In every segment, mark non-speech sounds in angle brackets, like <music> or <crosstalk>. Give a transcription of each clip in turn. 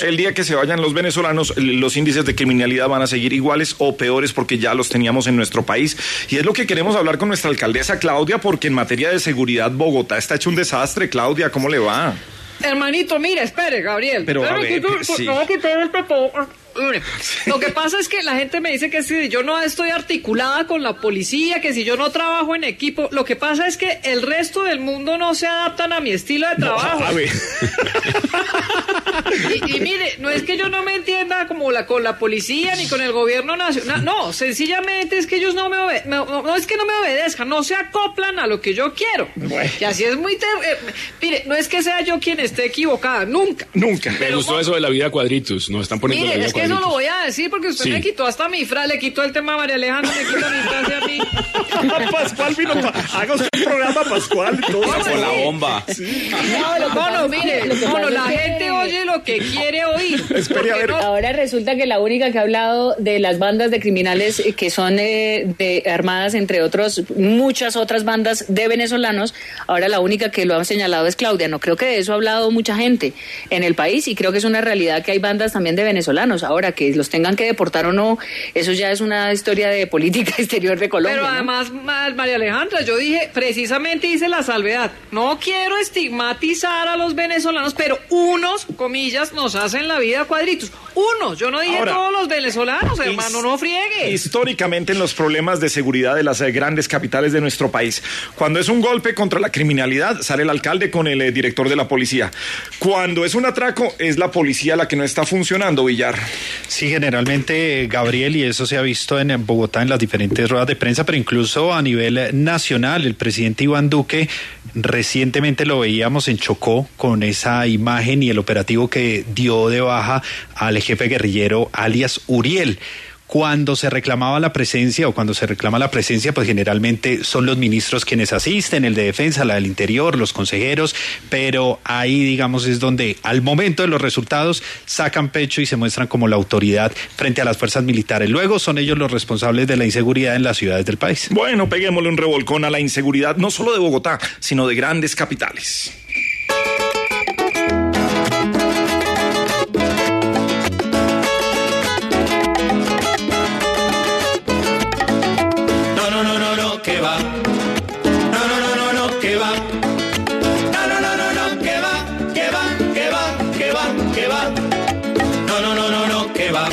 El día que se vayan los venezolanos, los índices de criminalidad van a seguir iguales o peores porque ya los teníamos en nuestro país. Y es lo que queremos hablar con nuestra alcaldesa Claudia, porque en materia de seguridad Bogotá está hecho un desastre. Claudia, ¿cómo le va? Hermanito, mire, espere, Gabriel. Pero, a ver, que tú- sí. que te Lo que pasa es que la gente me dice que si yo no estoy articulada con la policía, que si yo no trabajo en equipo, lo que pasa es que el resto del mundo no se adaptan a mi estilo de trabajo. <laughs> Y, y mire, no es que yo no me entienda como la con la policía ni con el gobierno nacional, no, sencillamente es que ellos no me obedecen, no, no es que no me obedezcan, no se acoplan a lo que yo quiero. Y así es muy... ter- eh, mire, no es que sea yo quien esté equivocada, nunca. Nunca. Me gustó eso de la vida cuadritos. Nos están poniendo la Mire, vida es que eso lo voy a decir porque usted Sí. me quitó hasta mi frase, le quitó el tema a María Alejandra, me quitó mi frase a mí. <laughs> Pascual vino, pa- haga usted un programa Pascual. Todo Con la bomba. No, no, mire, lo que no, no, pasa la gente lo que quiere oír. <laughs> Espere, a ver. Porque no- Ahora resulta que la única que ha hablado de las bandas de criminales eh, que son eh, de armadas, entre otros, muchas otras bandas de venezolanos, ahora la única que lo han señalado es Claudia. No creo que de eso ha hablado mucha gente en el país y creo que es una realidad que hay bandas también de venezolanos. Ahora que los tengan que deportar o no, eso ya es una historia de política <laughs> exterior de Colombia. Pero además, Ma- María Alejandra, yo dije, precisamente hice la salvedad. No quiero estigmatizar a los venezolanos, pero unos, comillas, nos hacen la vida cuadritos. Unos, yo no dije Ahora, todos los venezolanos, hermano, no friegue. Históricamente en los problemas de seguridad de las eh, grandes capitales de nuestro país, cuando es un golpe contra la criminalidad, sale el alcalde con el eh, director de la policía. Cuando es un atraco, es la policía la que no está funcionando, Villar. Sí, generalmente, Gabriel, y eso se ha visto en Bogotá en las diferentes ruedas de prensa, pero incluso a nivel nacional, el presidente Iván Duque recientemente lo veíamos en Chocó con esa imagen y el operativo que dio de baja al jefe guerrillero alias Uriel. Cuando se reclamaba la presencia o cuando se reclama la presencia, pues generalmente son los ministros quienes asisten, el de defensa, la del interior, los consejeros, pero ahí digamos es donde al momento de los resultados sacan pecho y se muestran como la autoridad frente a las fuerzas militares. Luego son ellos los responsables de la inseguridad en las ciudades del país. Bueno, peguémosle un revolcón a la inseguridad, no solo de Bogotá, sino de grandes capitales. Que va.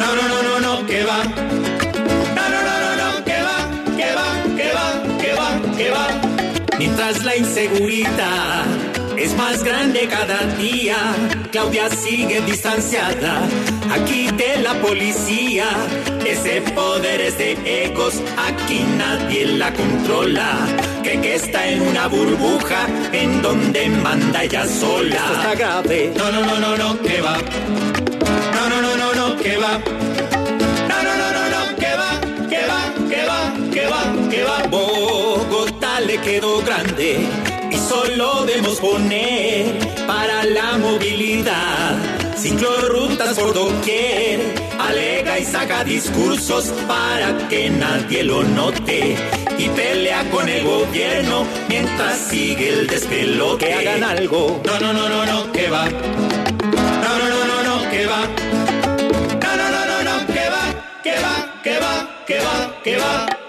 No, no, no, no, no, que va. No, no, no, no, no, que va, que va, que va, que va, que va. Mientras la inseguridad es más grande cada día, Claudia sigue distanciada. Aquí de la policía, ese poder es de ecos, aquí nadie la controla. Que, que está en una burbuja en donde manda ella sola. Esto está grave. No, no, no, no, no, que va. No, no, no, no, no, que va. No, no, no, no, no, que va, que va, que va, que va, que va. Bogotá le quedó grande y solo debemos poner para la movilidad. Ciclorrutas por doquier, alega y saca discursos para que nadie lo note. Y pelea con el gobierno mientras sigue el despelote. Que hagan algo. No, no, no, no, no, que va. Que va.